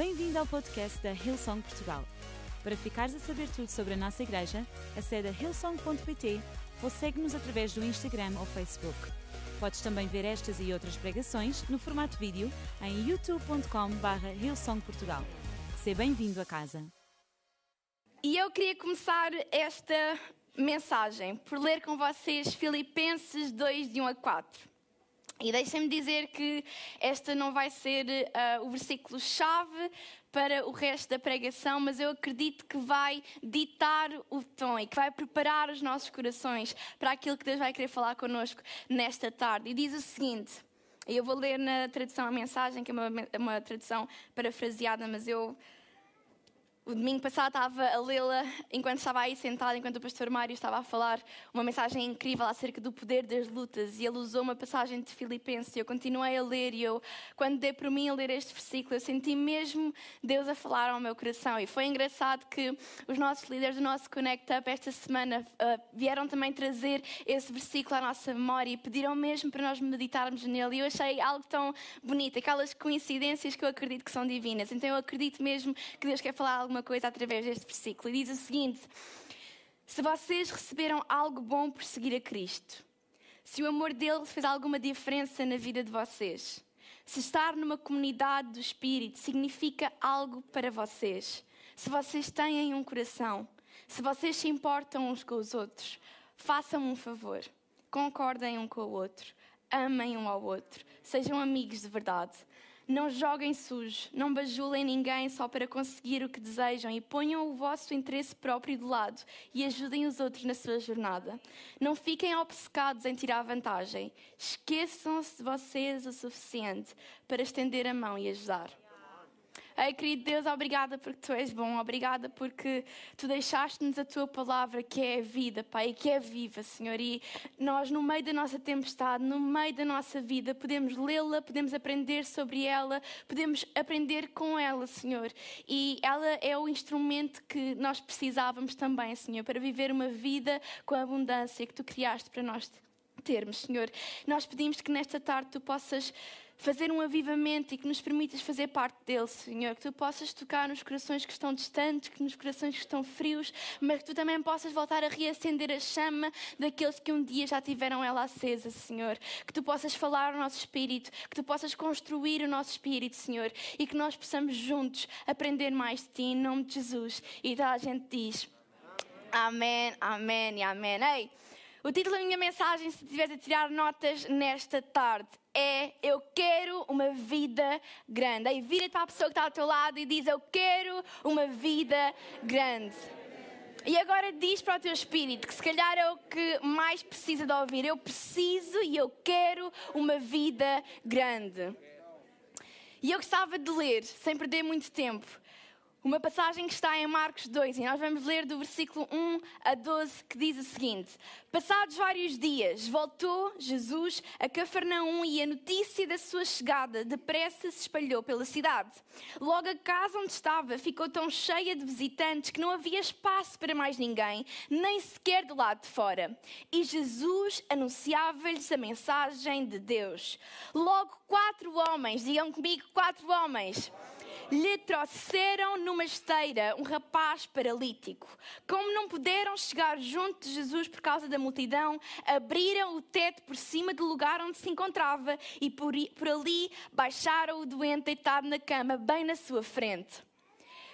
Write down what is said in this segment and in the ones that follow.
Bem-vindo ao podcast da Hillsong Portugal. Para ficares a saber tudo sobre a nossa igreja, acede a hillsong.pt ou segue-nos através do Instagram ou Facebook. Podes também ver estas e outras pregações no formato vídeo em youtube.com.br hillsongportugal. Seja bem-vindo a casa. E eu queria começar esta mensagem por ler com vocês Filipenses 2, de 1 a 4. E deixem-me dizer que esta não vai ser uh, o versículo-chave para o resto da pregação, mas eu acredito que vai ditar o tom e que vai preparar os nossos corações para aquilo que Deus vai querer falar connosco nesta tarde. E diz o seguinte. Eu vou ler na tradução a mensagem, que é uma, uma tradução parafraseada, mas eu o domingo passado estava a lê-la enquanto estava aí sentada, enquanto o pastor Mário estava a falar uma mensagem incrível acerca do poder das lutas e ele usou uma passagem de Filipenses e eu continuei a ler e eu, quando dei por mim a ler este versículo, eu senti mesmo Deus a falar ao meu coração e foi engraçado que os nossos líderes do nosso Connect Up esta semana uh, vieram também trazer esse versículo à nossa memória e pediram mesmo para nós meditarmos nele e eu achei algo tão bonito, aquelas coincidências que eu acredito que são divinas, então eu acredito mesmo que Deus quer falar alguma coisa através deste versículo. E diz o seguinte: Se vocês receberam algo bom por seguir a Cristo, se o amor dele fez alguma diferença na vida de vocês, se estar numa comunidade do Espírito significa algo para vocês, se vocês têm um coração, se vocês se importam uns com os outros, façam um favor, concordem um com o outro, amem um ao outro, sejam amigos de verdade. Não joguem sujo, não bajulem ninguém só para conseguir o que desejam e ponham o vosso interesse próprio de lado e ajudem os outros na sua jornada. Não fiquem obcecados em tirar vantagem. Esqueçam-se de vocês o suficiente para estender a mão e ajudar. Ei, querido Deus, obrigada porque tu és bom, obrigada porque tu deixaste-nos a tua palavra que é vida, Pai, e que é viva, Senhor. E nós, no meio da nossa tempestade, no meio da nossa vida, podemos lê-la, podemos aprender sobre ela, podemos aprender com ela, Senhor. E ela é o instrumento que nós precisávamos também, Senhor, para viver uma vida com a abundância que tu criaste para nós termos, Senhor. Nós pedimos que nesta tarde tu possas fazer um avivamento e que nos permitas fazer parte dele, Senhor. Que tu possas tocar nos corações que estão distantes, que nos corações que estão frios, mas que tu também possas voltar a reacender a chama daqueles que um dia já tiveram ela acesa, Senhor. Que tu possas falar ao nosso espírito, que tu possas construir o nosso espírito, Senhor, e que nós possamos juntos aprender mais de ti, em nome de Jesus. E toda a gente diz. Amém, amém e amém. Ei, o título da minha mensagem, se estiveres a tirar notas nesta tarde, é Eu quero uma vida grande. Aí vira para a pessoa que está ao teu lado e diz: Eu quero uma vida grande. E agora diz para o teu espírito que se calhar é o que mais precisa de ouvir. Eu preciso e eu quero uma vida grande. E eu gostava de ler, sem perder muito tempo, uma passagem que está em Marcos 2 e nós vamos ler do versículo 1 a 12 que diz o seguinte: Passados vários dias, voltou Jesus a Cafarnaum e a notícia da sua chegada depressa se espalhou pela cidade. Logo a casa onde estava ficou tão cheia de visitantes que não havia espaço para mais ninguém, nem sequer do lado de fora. E Jesus anunciava-lhes a mensagem de Deus. Logo quatro homens, digam comigo, quatro homens lhe trouxeram numa esteira um rapaz paralítico. Como não puderam chegar junto de Jesus por causa da multidão, abriram o teto por cima do lugar onde se encontrava e por, ali baixaram o doente deitado na cama, bem na sua frente.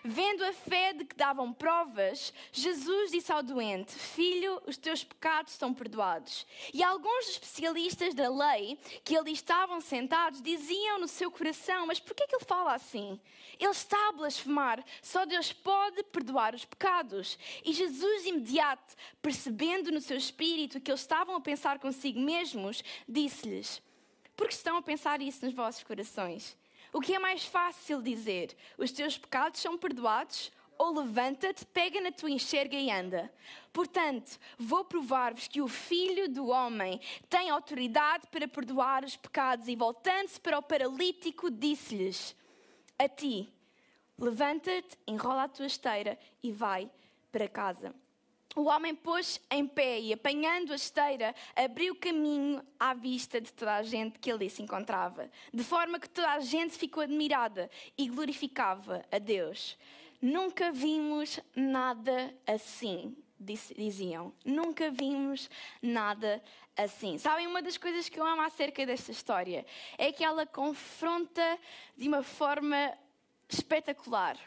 Vendo a fé de que davam provas, Jesus disse ao doente: Filho, os teus pecados são perdoados. E alguns especialistas da lei que ali estavam sentados diziam no seu coração: Mas por que, é que ele fala assim? Ele está a blasfemar, só Deus pode perdoar os pecados. E Jesus, imediato, percebendo no seu espírito que eles estavam a pensar consigo mesmos, disse-lhes: Por que estão a pensar isso nos vossos corações? O que é mais fácil dizer? Os teus pecados são perdoados? Ou levanta-te, pega na tua enxerga e anda. Portanto, vou provar-vos que o Filho do Homem tem autoridade para perdoar os pecados. E voltando-se para o paralítico, disse-lhes: A ti, levanta-te, enrola a tua esteira e vai para casa. O homem pôs em pé e, apanhando a esteira, abriu caminho à vista de toda a gente que ali se encontrava, de forma que toda a gente ficou admirada e glorificava a Deus. Nunca vimos nada assim, diziam. Nunca vimos nada assim. Sabem, uma das coisas que eu amo acerca desta história é que ela confronta de uma forma espetacular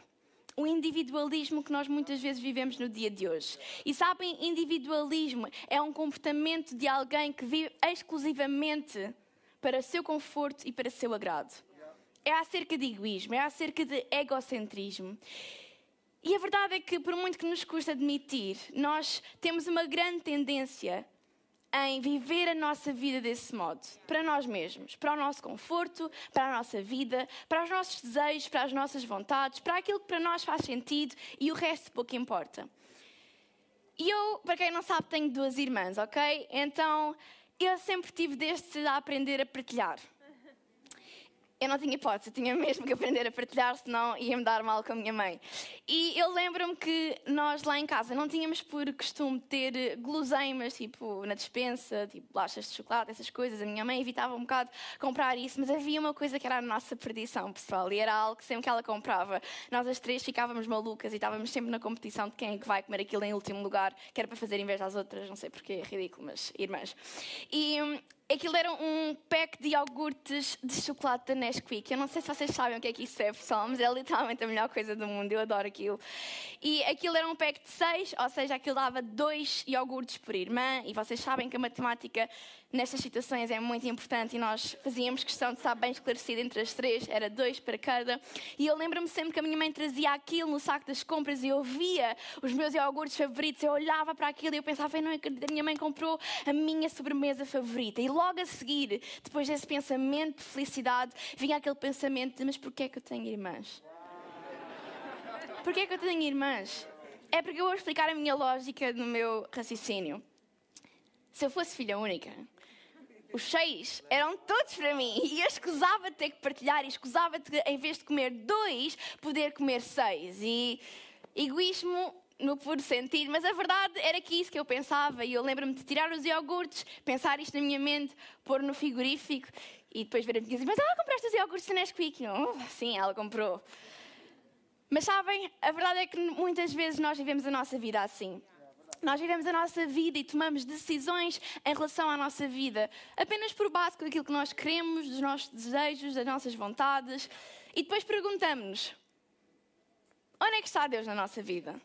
o individualismo que nós muitas vezes vivemos no dia de hoje. E sabem, individualismo é um comportamento de alguém que vive exclusivamente para seu conforto e para seu agrado. É acerca de egoísmo, é acerca de egocentrismo. E a verdade é que, por muito que nos custa admitir, nós temos uma grande tendência em viver a nossa vida desse modo, para nós mesmos, para o nosso conforto, para a nossa vida, para os nossos desejos, para as nossas vontades, para aquilo que para nós faz sentido e o resto pouco importa. E eu, para quem não sabe, tenho duas irmãs, ok? Então eu sempre tive desde a aprender a partilhar eu não tinha hipótese, tinha mesmo que aprender a partilhar, senão ia-me dar mal com a minha mãe. E eu lembro-me que nós lá em casa não tínhamos por costume ter guloseimas, tipo, na despensa, tipo, bolachas de chocolate, essas coisas. A minha mãe evitava um bocado comprar isso, mas havia uma coisa que era a nossa perdição, pessoal, e era algo que sempre que ela comprava, nós as três ficávamos malucas e estávamos sempre na competição de quem é que vai comer aquilo em último lugar, que era para fazer inveja às outras, não sei porquê, é ridículo, mas irmãs. E hum, Aquilo era um pack de iogurtes de chocolate da Nesquik. Eu não sei se vocês sabem o que é que isso é, pessoal, mas é literalmente a melhor coisa do mundo. Eu adoro aquilo. E aquilo era um pack de seis, ou seja, aquilo dava dois iogurtes por irmã. E vocês sabem que a matemática nestas situações é muito importante e nós fazíamos questão de estar bem esclarecido entre as três, era dois para cada. E eu lembro-me sempre que a minha mãe trazia aquilo no saco das compras e eu via os meus iogurtes favoritos, eu olhava para aquilo e eu pensava, eu não acredito, a minha mãe comprou a minha sobremesa favorita. E logo a seguir, depois desse pensamento de felicidade, vinha aquele pensamento de, mas porquê é que eu tenho irmãs? Porquê é que eu tenho irmãs? É porque eu vou explicar a minha lógica no meu raciocínio. Se eu fosse filha única, os seis eram todos para mim. E eu escusava de ter que partilhar, e escusava de, em vez de comer dois, poder comer seis. E egoísmo no puro sentido, mas a verdade era que isso que eu pensava. E eu lembro-me de tirar os iogurtes, pensar isto na minha mente, pôr no frigorífico e depois ver a minha Mas ela compraste os iogurtes da Nesquik? Oh, sim, ela comprou. Mas sabem, a verdade é que muitas vezes nós vivemos a nossa vida assim. Nós vivemos a nossa vida e tomamos decisões em relação à nossa vida apenas por base daquilo que nós queremos, dos nossos desejos, das nossas vontades. E depois perguntamos-nos: onde é que está Deus na nossa vida?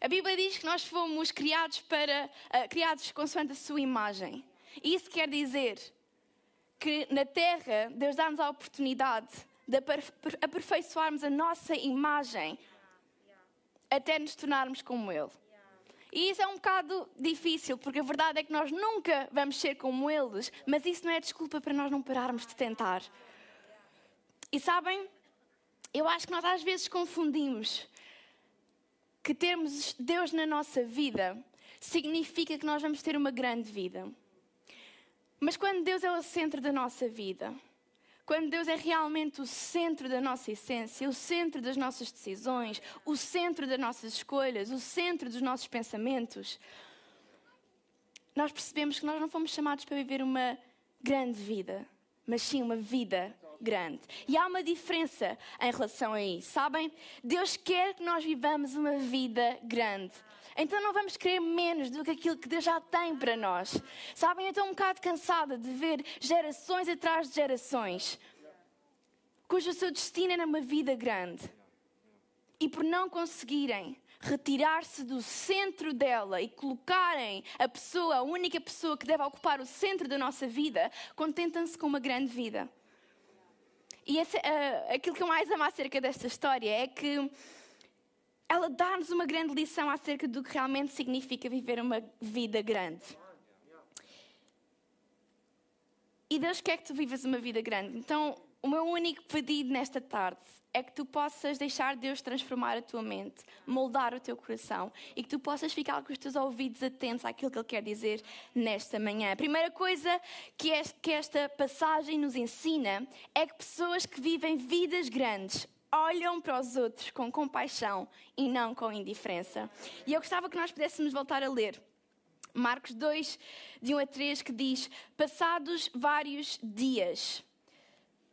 A Bíblia diz que nós fomos criados para uh, criados consoante a sua imagem. E isso quer dizer que na Terra Deus dá-nos a oportunidade de aperfeiçoarmos a nossa imagem até nos tornarmos como Ele. E isso é um bocado difícil, porque a verdade é que nós nunca vamos ser como eles, mas isso não é desculpa para nós não pararmos de tentar. E sabem, eu acho que nós às vezes confundimos que termos Deus na nossa vida significa que nós vamos ter uma grande vida. Mas quando Deus é o centro da nossa vida, quando Deus é realmente o centro da nossa essência, o centro das nossas decisões, o centro das nossas escolhas, o centro dos nossos pensamentos, nós percebemos que nós não fomos chamados para viver uma grande vida, mas sim uma vida grande. E há uma diferença em relação a isso, sabem? Deus quer que nós vivamos uma vida grande. Então não vamos querer menos do que aquilo que Deus já tem para nós. Sabem, eu estou um bocado cansada de ver gerações atrás de gerações cujo seu destino era uma vida grande. E por não conseguirem retirar-se do centro dela e colocarem a pessoa, a única pessoa que deve ocupar o centro da nossa vida, contentam-se com uma grande vida. E esse, uh, aquilo que eu mais amo acerca desta história é que ela dá-nos uma grande lição acerca do que realmente significa viver uma vida grande. E Deus quer que tu vivas uma vida grande. Então, o meu único pedido nesta tarde é que tu possas deixar Deus transformar a tua mente, moldar o teu coração e que tu possas ficar com os teus ouvidos atentos àquilo que Ele quer dizer nesta manhã. A primeira coisa que esta passagem nos ensina é que pessoas que vivem vidas grandes olham para os outros com compaixão e não com indiferença. E eu gostava que nós pudéssemos voltar a ler. Marcos 2, de 1 a 3, que diz: Passados vários dias,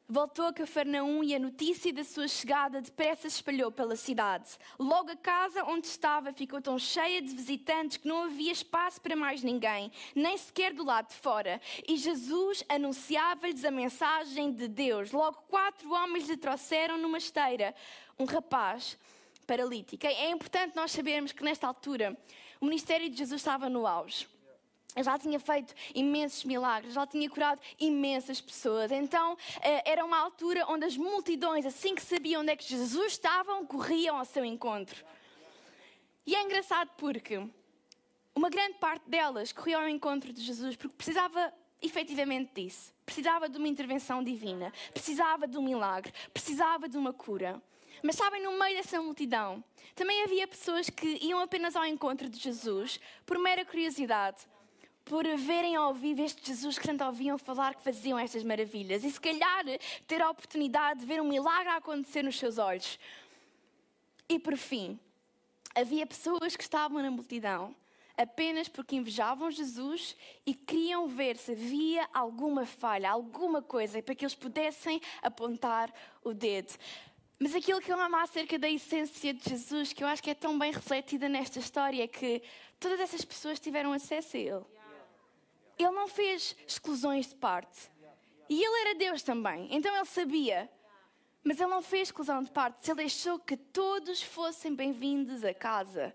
Voltou a Cafarnaum e a notícia da sua chegada depressa espalhou pela cidade. Logo a casa onde estava ficou tão cheia de visitantes que não havia espaço para mais ninguém, nem sequer do lado de fora. E Jesus anunciava-lhes a mensagem de Deus. Logo quatro homens lhe trouxeram numa esteira um rapaz paralítico. É importante nós sabermos que nesta altura o ministério de Jesus estava no auge. Já tinha feito imensos milagres, já tinha curado imensas pessoas. Então eh, era uma altura onde as multidões, assim que sabiam onde é que Jesus estava, corriam ao seu encontro. E é engraçado porque uma grande parte delas corria ao encontro de Jesus porque precisava efetivamente disso. Precisava de uma intervenção divina, precisava de um milagre, precisava de uma cura. Mas sabem, no meio dessa multidão, também havia pessoas que iam apenas ao encontro de Jesus por mera curiosidade por verem ao vivo este Jesus que tanto ouviam falar que faziam estas maravilhas e se calhar ter a oportunidade de ver um milagre acontecer nos seus olhos. E por fim, havia pessoas que estavam na multidão apenas porque invejavam Jesus e queriam ver se havia alguma falha, alguma coisa para que eles pudessem apontar o dedo. Mas aquilo que eu amo acerca da essência de Jesus, que eu acho que é tão bem refletida nesta história, é que todas essas pessoas tiveram acesso a Ele. Ele não fez exclusões de parte. E ele era Deus também, então ele sabia. Mas ele não fez exclusão de parte, ele deixou que todos fossem bem-vindos a casa.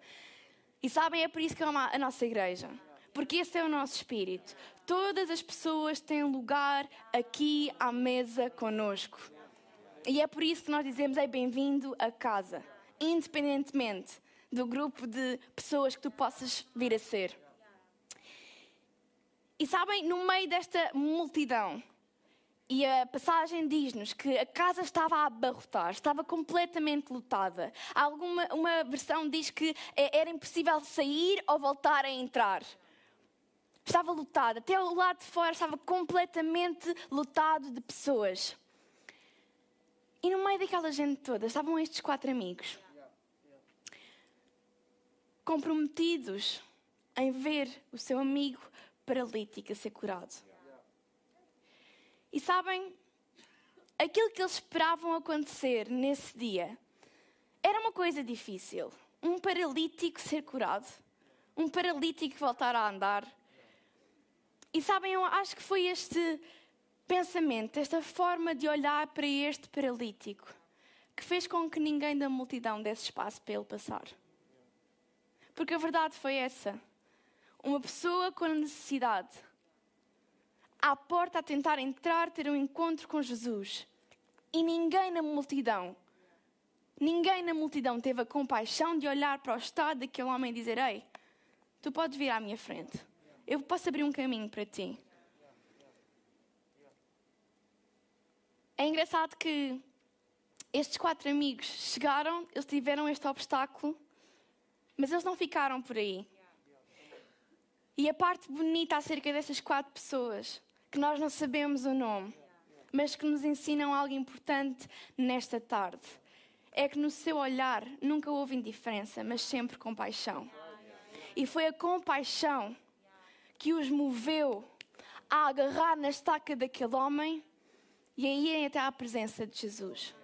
E sabem, é por isso que é a nossa igreja. Porque esse é o nosso espírito. Todas as pessoas têm lugar aqui à mesa conosco. E é por isso que nós dizemos: é bem-vindo a casa, independentemente do grupo de pessoas que tu possas vir a ser. E sabem, no meio desta multidão, e a passagem diz-nos que a casa estava a abarrotar, estava completamente lotada. Alguma uma versão diz que é, era impossível sair ou voltar a entrar. Estava lotada, até o lado de fora estava completamente lotado de pessoas. E no meio daquela gente toda estavam estes quatro amigos, comprometidos em ver o seu amigo paralítico a ser curado. E sabem, aquilo que eles esperavam acontecer nesse dia era uma coisa difícil. Um paralítico ser curado, um paralítico voltar a andar. E sabem, eu acho que foi este pensamento, esta forma de olhar para este paralítico, que fez com que ninguém da multidão desse espaço para ele passar. Porque a verdade foi essa uma pessoa com necessidade à porta a tentar entrar, ter um encontro com Jesus. E ninguém na multidão, ninguém na multidão teve a compaixão de olhar para o estado daquele homem e dizer: Ei, tu podes vir à minha frente. Eu posso abrir um caminho para ti. É engraçado que estes quatro amigos chegaram, eles tiveram este obstáculo, mas eles não ficaram por aí. E a parte bonita acerca dessas quatro pessoas, que nós não sabemos o nome, mas que nos ensinam algo importante nesta tarde, é que no seu olhar nunca houve indiferença, mas sempre compaixão. E foi a compaixão que os moveu a agarrar na estaca daquele homem e a irem até à presença de Jesus.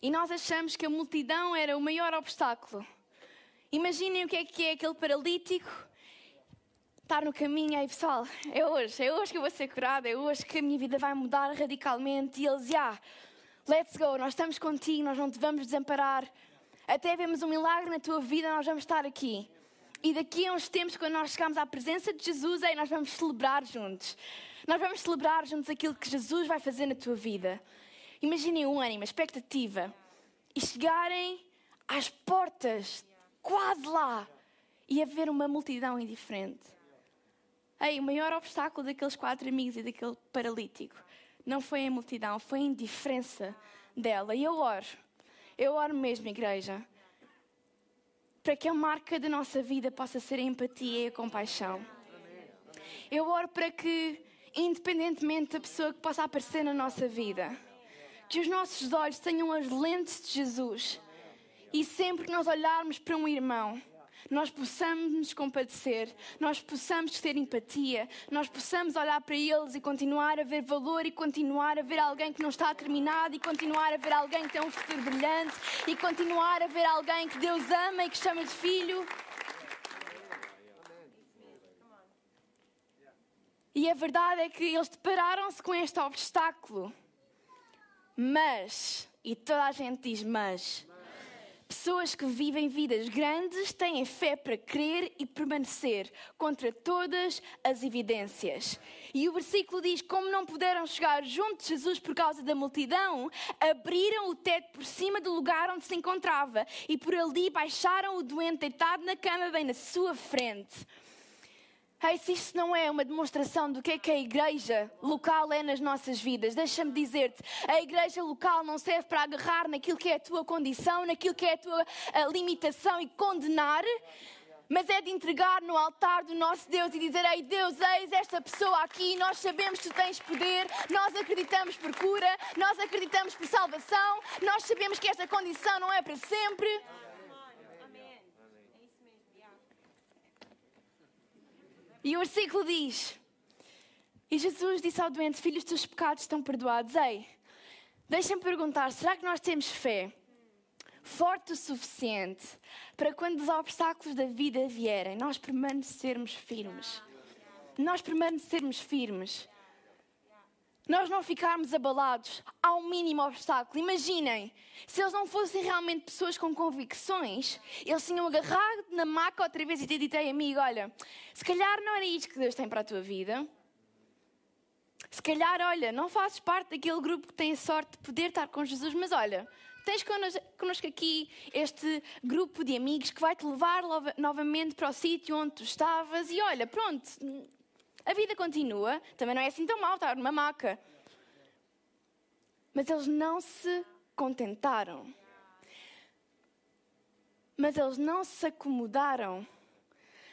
E nós achamos que a multidão era o maior obstáculo. Imaginem o que é que é aquele paralítico estar no caminho, aí pessoal, é hoje, é hoje que eu vou ser curada, é hoje que a minha vida vai mudar radicalmente. E eles, já, yeah, let's go, nós estamos contigo, nós não te vamos desamparar. Até vemos um milagre na tua vida, nós vamos estar aqui. E daqui a uns tempos, quando nós chegarmos à presença de Jesus, aí nós vamos celebrar juntos. Nós vamos celebrar juntos aquilo que Jesus vai fazer na tua vida. Imaginem um ânimo, expectativa. E chegarem às portas, quase lá, e haver uma multidão indiferente. Ei, o maior obstáculo daqueles quatro amigos e daquele paralítico não foi a multidão, foi a indiferença dela. E eu oro, eu oro mesmo, igreja, para que a marca da nossa vida possa ser a empatia e a compaixão. Eu oro para que, independentemente da pessoa que possa aparecer na nossa vida, que os nossos olhos tenham as lentes de Jesus e sempre que nós olharmos para um irmão, nós possamos nos compadecer, nós possamos ter empatia, nós possamos olhar para eles e continuar a ver valor e continuar a ver alguém que não está terminado e continuar a ver alguém que tem um futuro brilhante e continuar a ver alguém que Deus ama e que chama de filho. E a verdade é que eles depararam-se com este obstáculo. Mas, e toda a gente diz mas, Pessoas que vivem vidas grandes têm fé para crer e permanecer contra todas as evidências. E o versículo diz: Como não puderam chegar junto de Jesus por causa da multidão, abriram o teto por cima do lugar onde se encontrava e por ali baixaram o doente deitado na cama, bem na sua frente. Ei, se isto não é uma demonstração do que é que a igreja local é nas nossas vidas, deixa-me dizer-te: a igreja local não serve para agarrar naquilo que é a tua condição, naquilo que é a tua a limitação e condenar, mas é de entregar no altar do nosso Deus e dizer: Ei, Deus, eis esta pessoa aqui, nós sabemos que tu tens poder, nós acreditamos por cura, nós acreditamos por salvação, nós sabemos que esta condição não é para sempre. E o versículo diz: E Jesus disse ao doente: Filho, os teus pecados estão perdoados. Ei, deixem-me perguntar: será que nós temos fé forte o suficiente para quando os obstáculos da vida vierem, nós permanecermos firmes? Nós permanecermos firmes nós não ficarmos abalados ao mínimo obstáculo. Imaginem, se eles não fossem realmente pessoas com convicções, eles tinham agarrado na maca outra vez e te dito, amigo, olha, se calhar não era isto que Deus tem para a tua vida. Se calhar, olha, não fazes parte daquele grupo que tem a sorte de poder estar com Jesus, mas olha, tens connosco aqui este grupo de amigos que vai te levar novamente para o sítio onde tu estavas e olha, pronto, a vida continua, também não é assim tão mal estar numa maca. Mas eles não se contentaram. Mas eles não se acomodaram.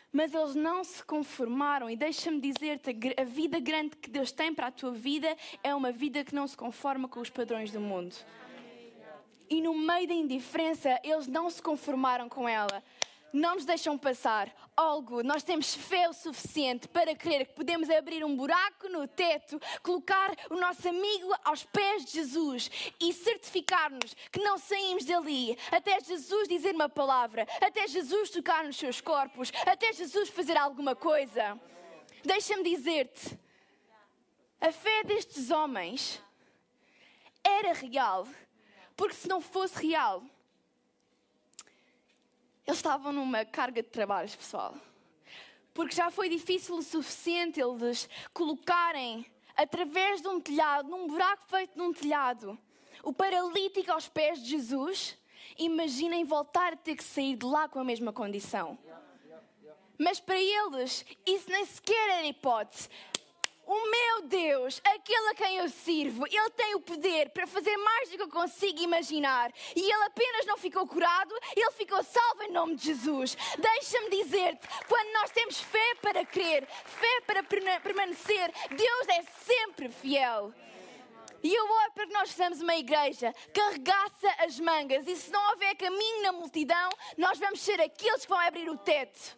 Mas eles não se conformaram. E deixa-me dizer-te: a vida grande que Deus tem para a tua vida é uma vida que não se conforma com os padrões do mundo. E no meio da indiferença, eles não se conformaram com ela não nos deixam passar algo. Nós temos fé o suficiente para crer que podemos abrir um buraco no teto, colocar o nosso amigo aos pés de Jesus e certificar-nos que não saímos dali até Jesus dizer uma palavra, até Jesus tocar nos seus corpos, até Jesus fazer alguma coisa. Deixa-me dizer-te, a fé destes homens era real, porque se não fosse real, eles estavam numa carga de trabalhos, pessoal. Porque já foi difícil o suficiente eles colocarem através de um telhado, num buraco feito num telhado, o paralítico aos pés de Jesus. Imaginem voltar a ter que sair de lá com a mesma condição. Mas para eles, isso nem sequer era hipótese. O meu Deus, aquele a quem eu sirvo, ele tem o poder para fazer mais do que eu consigo imaginar. E ele apenas não ficou curado, ele ficou salvo em nome de Jesus. Deixa-me dizer-te, quando nós temos fé para crer, fé para permanecer, Deus é sempre fiel. E eu oro para que nós sejamos uma igreja que arregaça as mangas. E se não houver caminho na multidão, nós vamos ser aqueles que vão abrir o teto.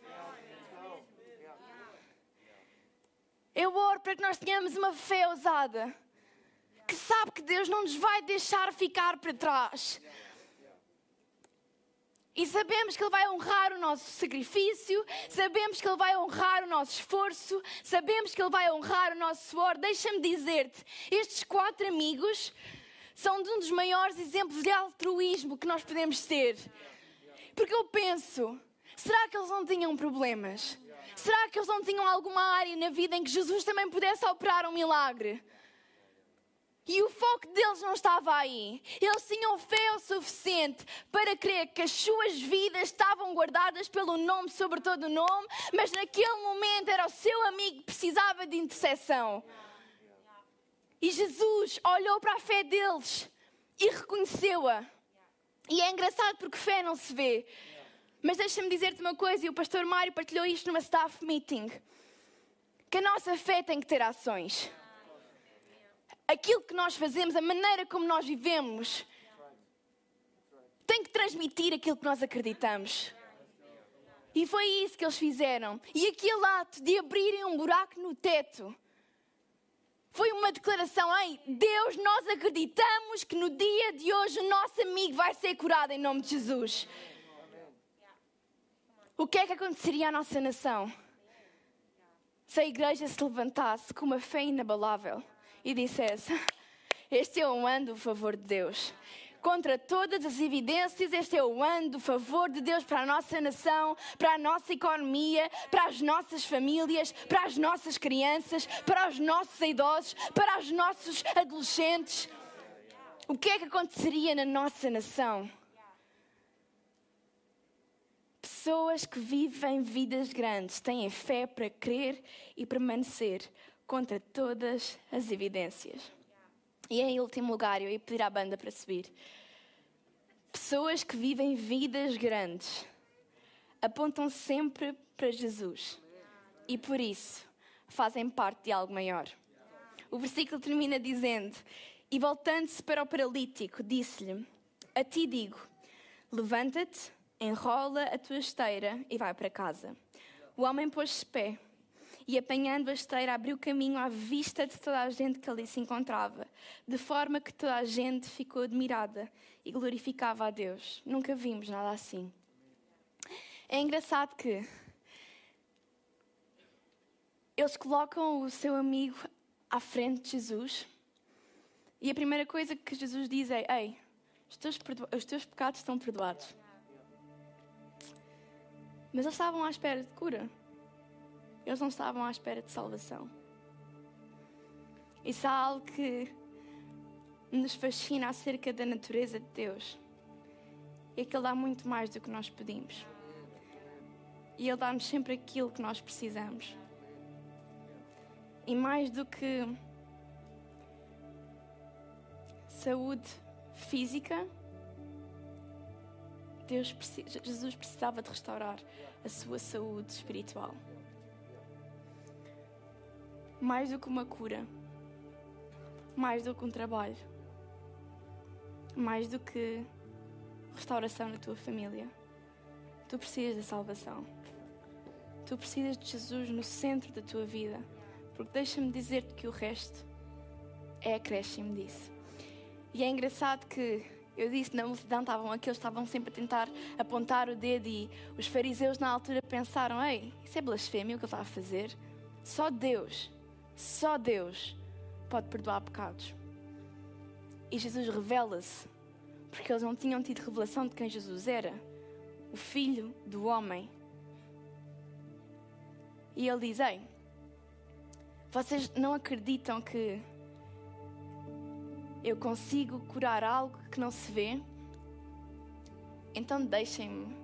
Eu oro para que nós tenhamos uma fé ousada, que sabe que Deus não nos vai deixar ficar para trás. E sabemos que Ele vai honrar o nosso sacrifício, sabemos que Ele vai honrar o nosso esforço, sabemos que Ele vai honrar o nosso suor. Deixa-me dizer-te, estes quatro amigos são um dos maiores exemplos de altruísmo que nós podemos ter. Porque eu penso, será que eles não tinham problemas? Será que eles não tinham alguma área na vida em que Jesus também pudesse operar um milagre? E o foco deles não estava aí. Eles tinham fé o suficiente para crer que as suas vidas estavam guardadas pelo nome sobre todo o nome, mas naquele momento era o seu amigo que precisava de intercessão. E Jesus olhou para a fé deles e reconheceu-a. E é engraçado porque fé não se vê. Mas deixa-me dizer-te uma coisa, e o pastor Mário partilhou isto numa staff meeting: que a nossa fé tem que ter ações. aquilo que nós fazemos, a maneira como nós vivemos, tem que transmitir aquilo que nós acreditamos. E foi isso que eles fizeram. E aquele ato de abrirem um buraco no teto foi uma declaração: Ei, Deus, nós acreditamos que no dia de hoje o nosso amigo vai ser curado em nome de Jesus. O que é que aconteceria à nossa nação se a igreja se levantasse com uma fé inabalável e dissesse: Este é o ano do favor de Deus? contra todas as evidências, este é o ano do favor de Deus para a nossa nação, para a nossa economia, para as nossas famílias, para as nossas crianças, para os nossos idosos, para os nossos adolescentes. O que é que aconteceria na nossa nação? Pessoas que vivem vidas grandes têm fé para crer e permanecer contra todas as evidências. E em último lugar, eu ia pedir à banda para subir. Pessoas que vivem vidas grandes apontam sempre para Jesus e por isso fazem parte de algo maior. O versículo termina dizendo: E voltando-se para o paralítico, disse-lhe: A ti digo, levanta-te, enrola a tua esteira e vai para casa. O homem pôs-se pé e, apanhando a esteira, abriu caminho à vista de toda a gente que ali se encontrava, de forma que toda a gente ficou admirada e glorificava a Deus. Nunca vimos nada assim. É engraçado que eles colocam o seu amigo à frente de Jesus e a primeira coisa que Jesus diz é: Ei, os teus, os teus pecados estão perdoados. Mas eles estavam à espera de cura. Eles não estavam à espera de salvação. Isso é algo que nos fascina acerca da natureza de Deus. É que Ele dá muito mais do que nós pedimos. E Ele dá-nos sempre aquilo que nós precisamos. E mais do que saúde física, Deus, Jesus precisava de restaurar a sua saúde espiritual mais do que uma cura, mais do que um trabalho, mais do que restauração na tua família. Tu precisas da salvação. Tu precisas de Jesus no centro da tua vida, porque deixa-me dizer-te que o resto é acréscimo disso. E é engraçado que eu disse na multidão estavam aqueles estavam sempre a tentar apontar o dedo e os fariseus na altura pensaram: ei, isso é blasfémia o que ele está a fazer. Só Deus só Deus pode perdoar pecados. E Jesus revela-se, porque eles não tinham tido revelação de quem Jesus era, o Filho do Homem. E ele diz: Ei, vocês não acreditam que eu consigo curar algo que não se vê? Então deixem-me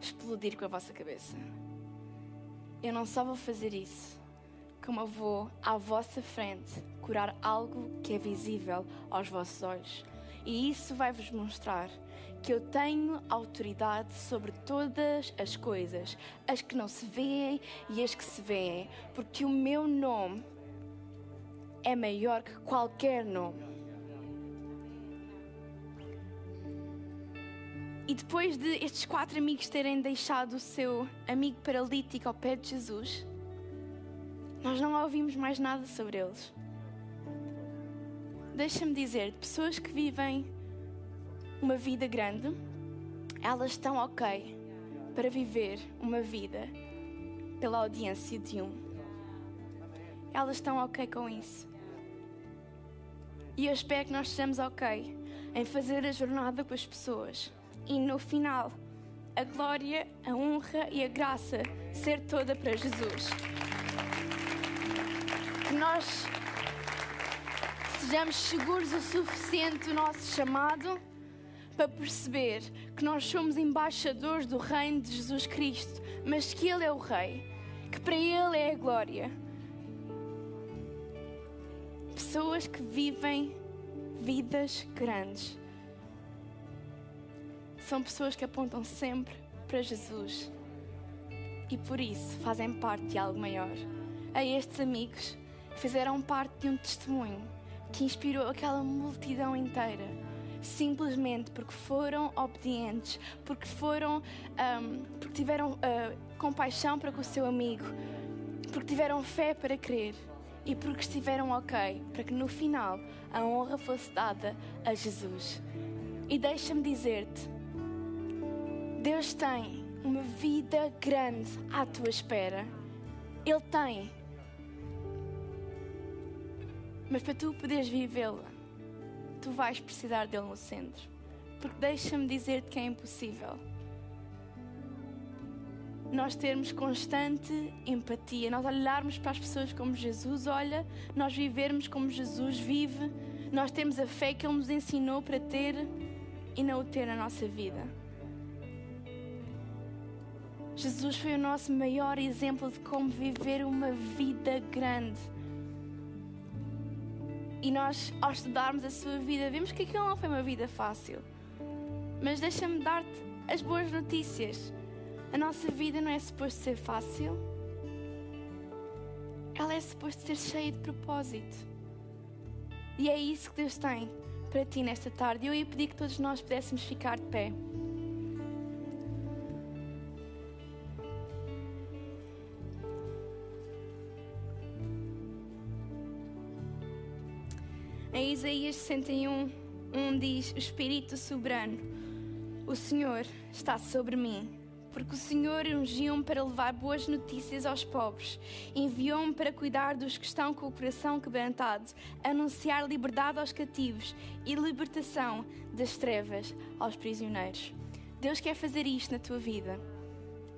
explodir com a vossa cabeça. Eu não só vou fazer isso, como eu vou à vossa frente curar algo que é visível aos vossos olhos. E isso vai vos mostrar que eu tenho autoridade sobre todas as coisas, as que não se veem e as que se veem, porque o meu nome é maior que qualquer nome. E depois de estes quatro amigos terem deixado o seu amigo paralítico ao pé de Jesus, nós não ouvimos mais nada sobre eles. Deixa-me dizer, pessoas que vivem uma vida grande, elas estão ok para viver uma vida pela audiência de um. Elas estão ok com isso. E eu espero que nós estejamos ok em fazer a jornada com as pessoas. E no final, a glória, a honra e a graça ser toda para Jesus que nós sejamos seguros o suficiente do nosso chamado para perceber que nós somos embaixadores do reino de Jesus Cristo, mas que Ele é o Rei, que para Ele é a glória. Pessoas que vivem vidas grandes são pessoas que apontam sempre para Jesus e por isso fazem parte de algo maior. A estes amigos fizeram parte de um testemunho que inspirou aquela multidão inteira, simplesmente porque foram obedientes, porque foram, um, porque tiveram uh, compaixão para com o seu amigo, porque tiveram fé para crer e porque estiveram ok para que no final a honra fosse dada a Jesus. E deixa-me dizer-te, Deus tem uma vida grande à tua espera. Ele tem. Mas para tu poderes vivê-la, tu vais precisar dele no centro. Porque deixa-me dizer-te que é impossível. Nós termos constante empatia, nós olharmos para as pessoas como Jesus olha, nós vivermos como Jesus vive, nós temos a fé que Ele nos ensinou para ter e não o ter na nossa vida. Jesus foi o nosso maior exemplo de como viver uma vida grande. E nós, ao estudarmos a sua vida, vemos que aquilo não foi uma vida fácil. Mas deixa-me dar-te as boas notícias. A nossa vida não é suposto ser fácil. Ela é suposto ser cheia de propósito. E é isso que Deus tem para ti nesta tarde. Eu ia pedir que todos nós pudéssemos ficar de pé. Isaías 61, 1 diz: O Espírito Soberano, o Senhor está sobre mim, porque o Senhor ungiu-me para levar boas notícias aos pobres, enviou-me para cuidar dos que estão com o coração quebrantado, anunciar liberdade aos cativos e libertação das trevas aos prisioneiros. Deus quer fazer isto na tua vida,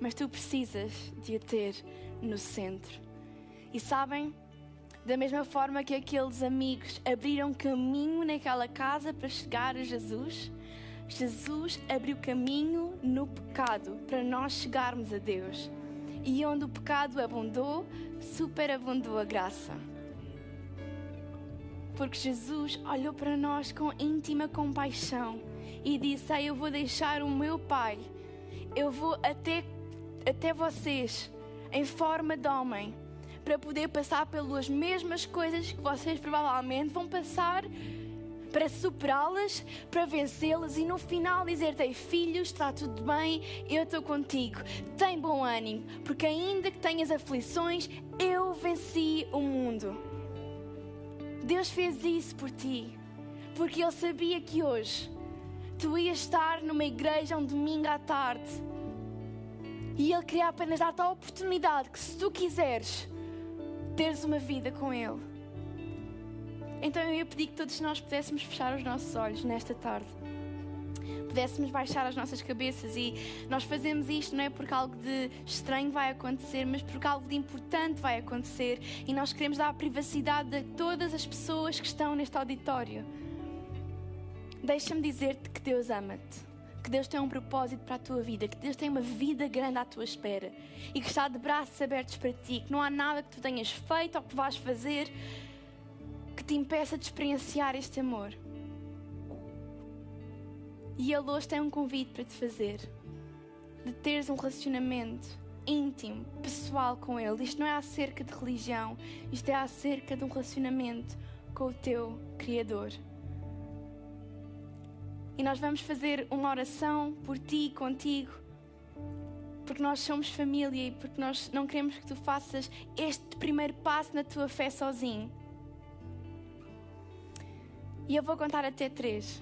mas tu precisas de o ter no centro. E sabem? Da mesma forma que aqueles amigos abriram caminho naquela casa para chegar a Jesus, Jesus abriu caminho no pecado para nós chegarmos a Deus. E onde o pecado abundou, superabundou a graça. Porque Jesus olhou para nós com íntima compaixão e disse: Eu vou deixar o meu Pai, eu vou até, até vocês, em forma de homem para poder passar pelas mesmas coisas que vocês provavelmente vão passar para superá-las, para vencê-las e no final dizer-te: Filhos, está tudo bem, eu estou contigo. Tem bom ânimo, porque ainda que tenhas aflições, eu venci o mundo. Deus fez isso por ti, porque Ele sabia que hoje tu ias estar numa igreja um domingo à tarde e Ele queria apenas dar-te a oportunidade que, se tu quiseres, teres uma vida com Ele. Então eu ia pedir que todos nós pudéssemos fechar os nossos olhos nesta tarde. Pudéssemos baixar as nossas cabeças e nós fazemos isto não é porque algo de estranho vai acontecer, mas porque algo de importante vai acontecer e nós queremos dar a privacidade a todas as pessoas que estão neste auditório. Deixa-me dizer-te que Deus ama-te que Deus tem um propósito para a tua vida, que Deus tem uma vida grande à tua espera e que está de braços abertos para ti, que não há nada que tu tenhas feito ou que vais fazer que te impeça de experienciar este amor. E Ele hoje tem um convite para te fazer, de teres um relacionamento íntimo, pessoal com Ele. Isto não é acerca de religião, isto é acerca de um relacionamento com o teu Criador. E nós vamos fazer uma oração por ti contigo. Porque nós somos família e porque nós não queremos que tu faças este primeiro passo na tua fé sozinho. E eu vou contar até três.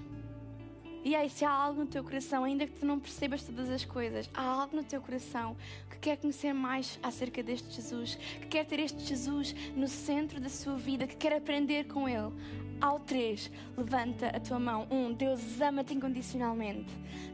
E aí, se há algo no teu coração, ainda que tu não percebas todas as coisas, há algo no teu coração que quer conhecer mais acerca deste Jesus, que quer ter este Jesus no centro da sua vida, que quer aprender com Ele. Ao três, levanta a tua mão. Um, Deus ama-te incondicionalmente.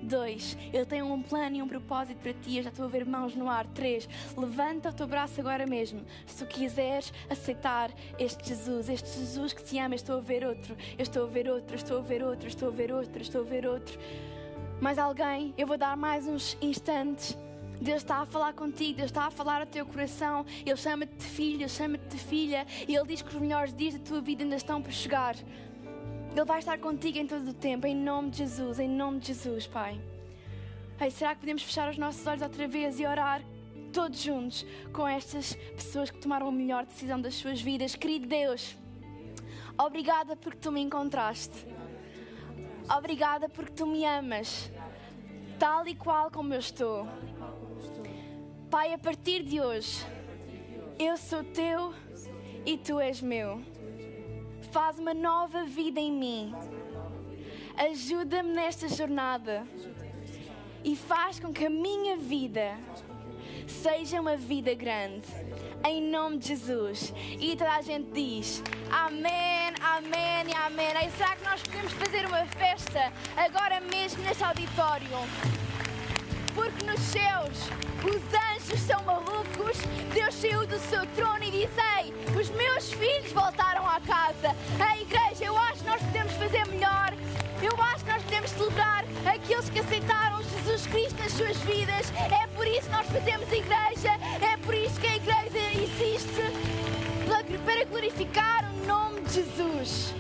Dois, Ele tem um plano e um propósito para ti. Eu já estou a ver mãos no ar. Três, levanta o teu braço agora mesmo. Se tu quiseres aceitar este Jesus, este Jesus que te ama, eu estou a ver outro. Eu estou a ver outro, estou a ver outro, estou a ver outro, estou a ver outro. Mais alguém? Eu vou dar mais uns instantes. Deus está a falar contigo, Deus está a falar ao teu coração. Ele chama-te de filho, Ele chama-te de filha. E Ele diz que os melhores dias da tua vida ainda estão por chegar. Ele vai estar contigo em todo o tempo, em nome de Jesus, em nome de Jesus, Pai. Ei, será que podemos fechar os nossos olhos outra vez e orar todos juntos com estas pessoas que tomaram a melhor decisão das suas vidas? Querido Deus, Obrigada porque tu me encontraste. Obrigada porque tu me amas, tal e qual como eu estou. Pai, a partir de hoje, eu sou teu e tu és meu. Faz uma nova vida em mim. Ajuda-me nesta jornada e faz com que a minha vida seja uma vida grande. Em nome de Jesus. E toda a gente diz: Amém, Amém e Amém. E será que nós podemos fazer uma festa agora mesmo neste auditório? São malucos. Deus saiu do seu trono e diz: Ei, os meus filhos voltaram à casa. A igreja, eu acho que nós podemos fazer melhor. Eu acho que nós podemos celebrar aqueles que aceitaram Jesus Cristo nas suas vidas. É por isso que nós fazemos igreja. É por isso que a igreja existe para glorificar o nome de Jesus.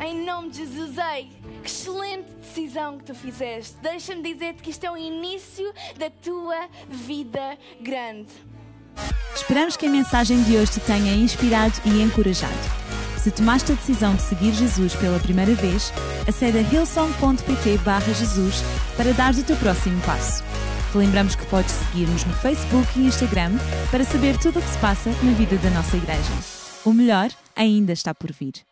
Em nome de Jesus, ei, que excelente decisão que tu fizeste. Deixa-me dizer-te que isto é o início da tua vida grande. Esperamos que a mensagem de hoje te tenha inspirado e encorajado. Se tomaste a decisão de seguir Jesus pela primeira vez, acede a hillsong.pt Jesus para dar o teu próximo passo. Lembramos que podes seguir-nos no Facebook e Instagram para saber tudo o que se passa na vida da nossa igreja. O melhor ainda está por vir.